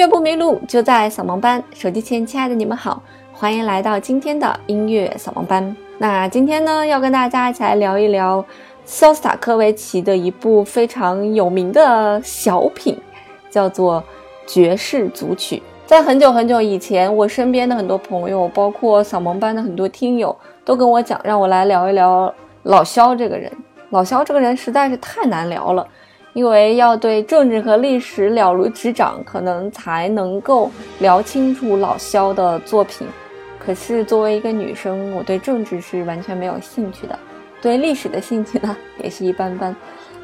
乐不迷路，就在扫盲班。手机前，亲爱的你们好，欢迎来到今天的音乐扫盲班。那今天呢，要跟大家一起来聊一聊肖斯塔科维奇的一部非常有名的小品，叫做《爵士组曲》。在很久很久以前，我身边的很多朋友，包括扫盲班的很多听友，都跟我讲，让我来聊一聊老肖这个人。老肖这个人实在是太难聊了。因为要对政治和历史了如指掌，可能才能够聊清楚老萧的作品。可是作为一个女生，我对政治是完全没有兴趣的，对历史的兴趣呢也是一般般，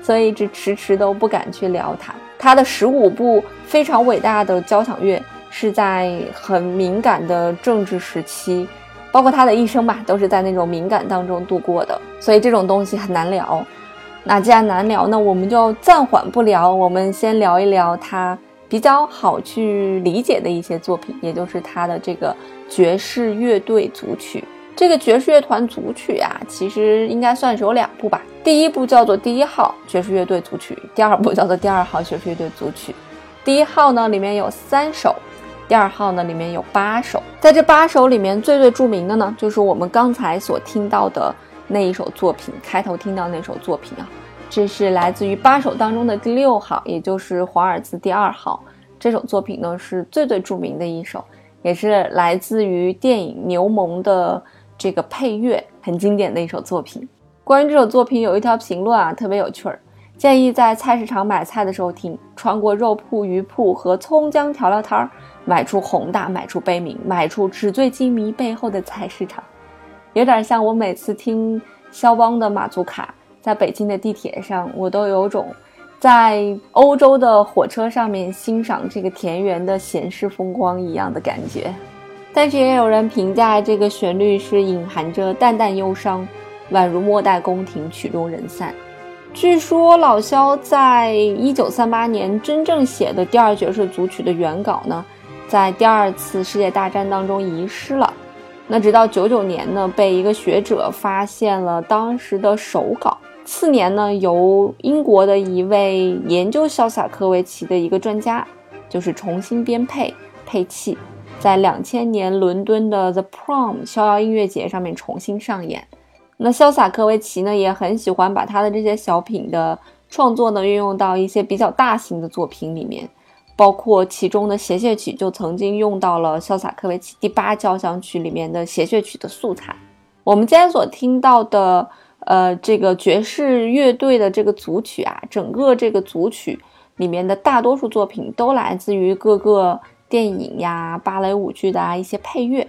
所以一直迟迟都不敢去聊他。他的十五部非常伟大的交响乐是在很敏感的政治时期，包括他的一生吧，都是在那种敏感当中度过的，所以这种东西很难聊。那既然难聊，那我们就暂缓不聊，我们先聊一聊他比较好去理解的一些作品，也就是他的这个爵士乐队组曲。这个爵士乐团组曲啊，其实应该算是有两部吧。第一部叫做第一号爵士乐队组曲，第二部叫做第二号爵士乐队组曲。第一号呢里面有三首，第二号呢里面有八首。在这八首里面，最最著名的呢，就是我们刚才所听到的。那一首作品开头听到那首作品啊，这是来自于八首当中的第六号，也就是华尔兹第二号。这首作品呢是最最著名的一首，也是来自于电影《牛虻》的这个配乐，很经典的一首作品。关于这首作品有一条评论啊，特别有趣儿，建议在菜市场买菜的时候听，穿过肉铺、鱼铺和葱姜调料摊儿，买出宏大，买出悲悯，买出纸醉金迷背后的菜市场。有点像我每次听肖邦的马祖卡，在北京的地铁上，我都有种在欧洲的火车上面欣赏这个田园的闲适风光一样的感觉。但是也有人评价这个旋律是隐含着淡淡忧伤，宛如末代宫廷曲终人散。据说老萧在一九三八年真正写的第二爵士组曲的原稿呢，在第二次世界大战当中遗失了。那直到九九年呢，被一个学者发现了当时的手稿。次年呢，由英国的一位研究肖斯塔科维奇的一个专家，就是重新编配配器，在两千年伦敦的 The Prom 逍遥音乐节上面重新上演。那肖斯塔科维奇呢，也很喜欢把他的这些小品的创作呢，运用到一些比较大型的作品里面。包括其中的协谑曲就曾经用到了肖萨科维奇第八交响曲里面的协谑曲的素材。我们今天所听到的，呃，这个爵士乐队的这个组曲啊，整个这个组曲里面的大多数作品都来自于各个电影呀、芭蕾舞剧的啊一些配乐，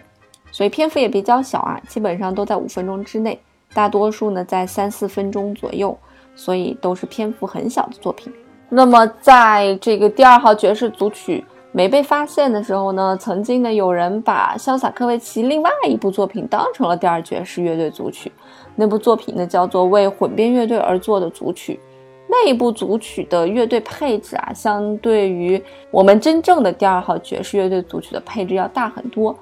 所以篇幅也比较小啊，基本上都在五分钟之内，大多数呢在三四分钟左右，所以都是篇幅很小的作品。那么，在这个第二号爵士组曲没被发现的时候呢，曾经呢有人把肖萨科维奇另外一部作品当成了第二爵士乐队组曲。那部作品呢叫做为混编乐队而做的组曲。那一部组曲的乐队配置啊，相对于我们真正的第二号爵士乐队组曲的配置要大很多。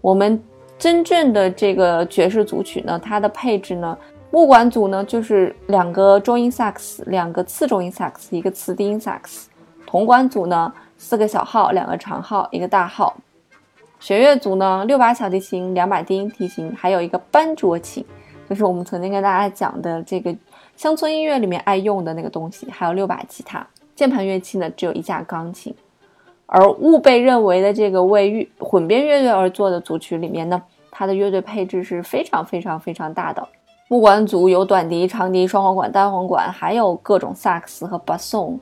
我们真正的这个爵士组曲呢，它的配置呢。木管组呢，就是两个中音萨克斯，两个次中音萨克斯，一个次低音萨克斯。铜管组呢，四个小号，两个长号，一个大号。弦乐组呢，六把小提琴，两把低音提琴，还有一个班卓琴，就是我们曾经跟大家讲的这个乡村音乐里面爱用的那个东西。还有六把吉他，键盘乐器呢，只有一架钢琴。而误被认为的这个为混编乐队而做的组曲里面呢，它的乐队配置是非常非常非常大的。木管组有短笛、长笛、双簧管、单簧管，还有各种萨克斯和巴松。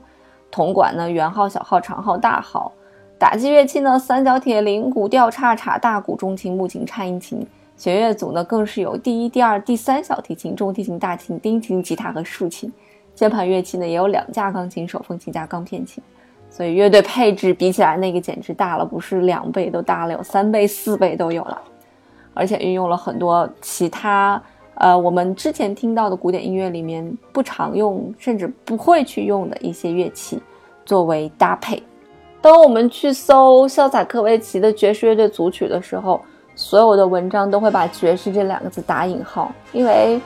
铜管呢，圆号、小号、长号、大号。打击乐器呢，三角铁、铃鼓、吊叉、镲、大鼓、中琴、木琴、颤音琴。弦乐组呢，更是有第一、第二、第三小提琴、中提琴、大提琴、低琴、吉他和竖琴。键盘乐器呢，也有两架钢琴、手风琴加钢片琴。所以乐队配置比起来，那个简直大了，不是两倍都大了，有三倍、四倍都有了。而且运用了很多其他。呃，我们之前听到的古典音乐里面不常用，甚至不会去用的一些乐器作为搭配。当我们去搜肖斯科维奇的爵士乐队组曲的时候，所有的文章都会把“爵士”这两个字打引号，因为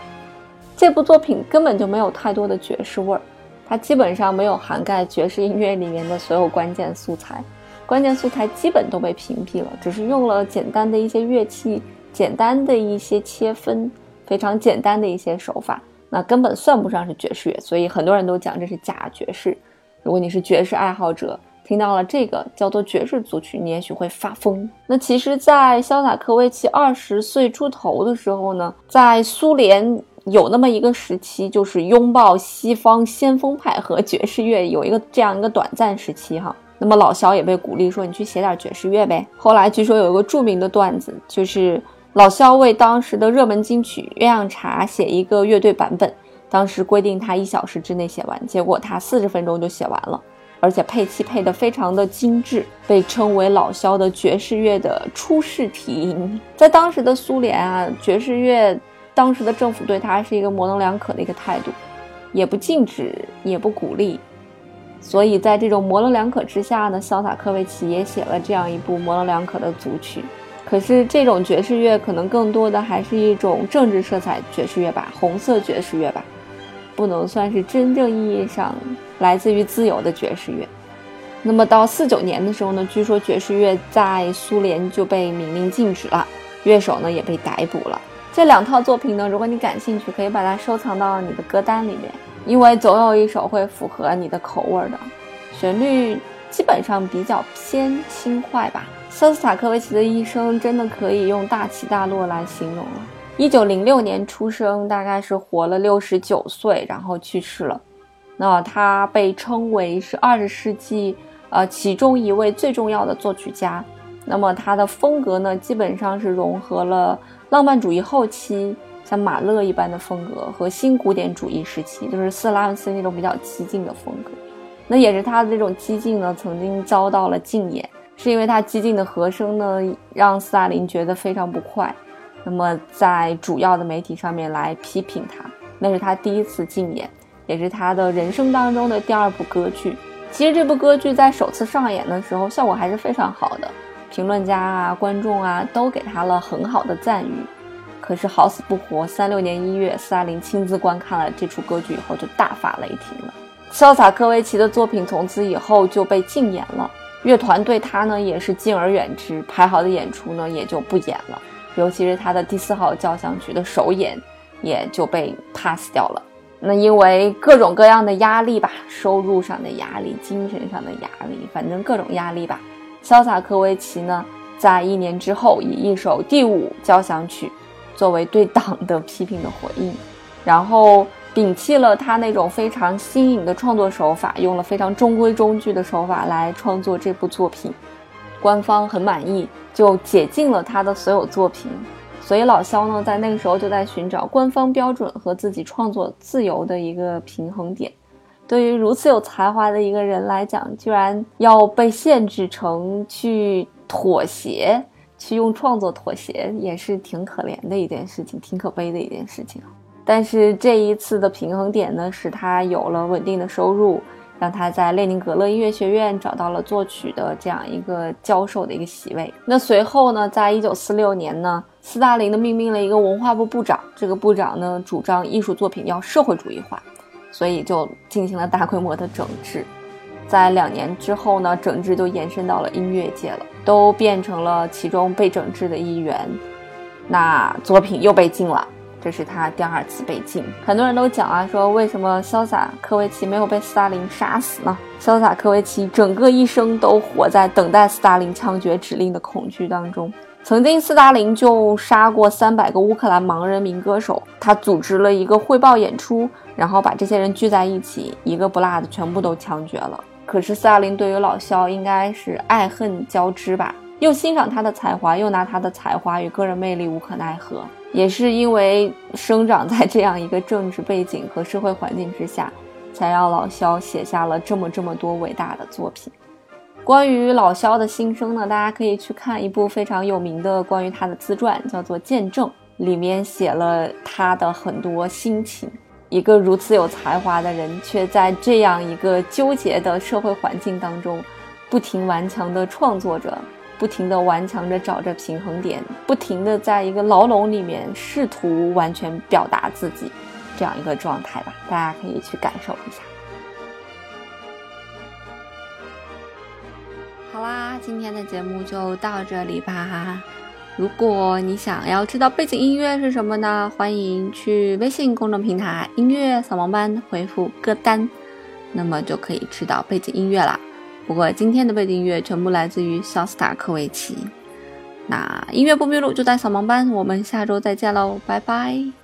这部作品根本就没有太多的爵士味儿，它基本上没有涵盖爵士音乐里面的所有关键素材。关键素材基本都被屏蔽了，只是用了简单的一些乐器、简单的一些切分、非常简单的一些手法，那根本算不上是爵士乐，所以很多人都讲这是假爵士。如果你是爵士爱好者，听到了这个叫做爵士组曲，你也许会发疯。那其实，在肖斯塔科维奇二十岁出头的时候呢，在苏联有那么一个时期，就是拥抱西方先锋派和爵士乐有一个这样一个短暂时期哈。那么老肖也被鼓励说：“你去写点爵士乐呗。”后来据说有一个著名的段子，就是老肖为当时的热门金曲《鸳鸯茶》写一个乐队版本，当时规定他一小时之内写完，结果他四十分钟就写完了，而且配器配得非常的精致，被称为老肖的爵士乐的初试题。在当时的苏联啊，爵士乐当时的政府对他是一个模棱两可的一个态度，也不禁止，也不鼓励。所以在这种模棱两可之下呢，肖塔科维奇也写了这样一部模棱两可的组曲。可是这种爵士乐可能更多的还是一种政治色彩爵士乐吧，红色爵士乐吧，不能算是真正意义上来自于自由的爵士乐。那么到四九年的时候呢，据说爵士乐在苏联就被明令禁止了，乐手呢也被逮捕了。这两套作品呢，如果你感兴趣，可以把它收藏到你的歌单里面。因为总有一首会符合你的口味的，旋律基本上比较偏轻快吧。肖斯塔科维奇的一生真的可以用大起大落来形容了。一九零六年出生，大概是活了六十九岁，然后去世了。那他被称为是二十世纪呃其中一位最重要的作曲家。那么他的风格呢，基本上是融合了浪漫主义后期。像马勒一般的风格和新古典主义时期，就是斯拉文斯那种比较激进的风格。那也是他的这种激进呢，曾经遭到了禁演，是因为他激进的和声呢，让斯大林觉得非常不快。那么在主要的媒体上面来批评他，那是他第一次禁演，也是他的人生当中的第二部歌剧。其实这部歌剧在首次上演的时候效果还是非常好的，评论家啊、观众啊都给他了很好的赞誉。可是好死不活，三六年一月，斯大林亲自观看了这出歌剧以后，就大发雷霆了。肖斯塔科维奇的作品从此以后就被禁演了，乐团对他呢也是敬而远之，排好的演出呢也就不演了。尤其是他的第四号交响曲的首演，也就被 pass 掉了。那因为各种各样的压力吧，收入上的压力，精神上的压力，反正各种压力吧。肖斯塔科维奇呢，在一年之后，以一首第五交响曲。作为对党的批评的回应，然后摒弃了他那种非常新颖的创作手法，用了非常中规中矩的手法来创作这部作品。官方很满意，就解禁了他的所有作品。所以老肖呢，在那个时候就在寻找官方标准和自己创作自由的一个平衡点。对于如此有才华的一个人来讲，居然要被限制成去妥协。去用创作妥协也是挺可怜的一件事情，挺可悲的一件事情。但是这一次的平衡点呢，使他有了稳定的收入，让他在列宁格勒音乐学院找到了作曲的这样一个教授的一个席位。那随后呢，在一九四六年呢，斯大林呢命令了一个文化部部长，这个部长呢主张艺术作品要社会主义化，所以就进行了大规模的整治。在两年之后呢，整治就延伸到了音乐界了，都变成了其中被整治的一员。那作品又被禁了，这是他第二次被禁。很多人都讲啊，说为什么潇洒科维奇没有被斯大林杀死呢？潇洒科维奇整个一生都活在等待斯大林枪决指令的恐惧当中。曾经斯大林就杀过三百个乌克兰盲人民歌手，他组织了一个汇报演出，然后把这些人聚在一起，一个不落的全部都枪决了。可是斯大林对于老肖应该是爱恨交织吧，又欣赏他的才华，又拿他的才华与个人魅力无可奈何。也是因为生长在这样一个政治背景和社会环境之下，才让老肖写下了这么这么多伟大的作品。关于老肖的心声呢，大家可以去看一部非常有名的关于他的自传，叫做《见证》，里面写了他的很多心情。一个如此有才华的人，却在这样一个纠结的社会环境当中，不停顽强地创作着，不停地顽强着找着平衡点，不停地在一个牢笼里面试图完全表达自己，这样一个状态吧。大家可以去感受一下。好啦，今天的节目就到这里吧。如果你想要知道背景音乐是什么呢？欢迎去微信公众平台“音乐扫盲班”回复歌单，那么就可以知道背景音乐啦。不过今天的背景音乐全部来自于肖斯塔科维奇。那音乐不迷路就在扫盲班，我们下周再见喽，拜拜。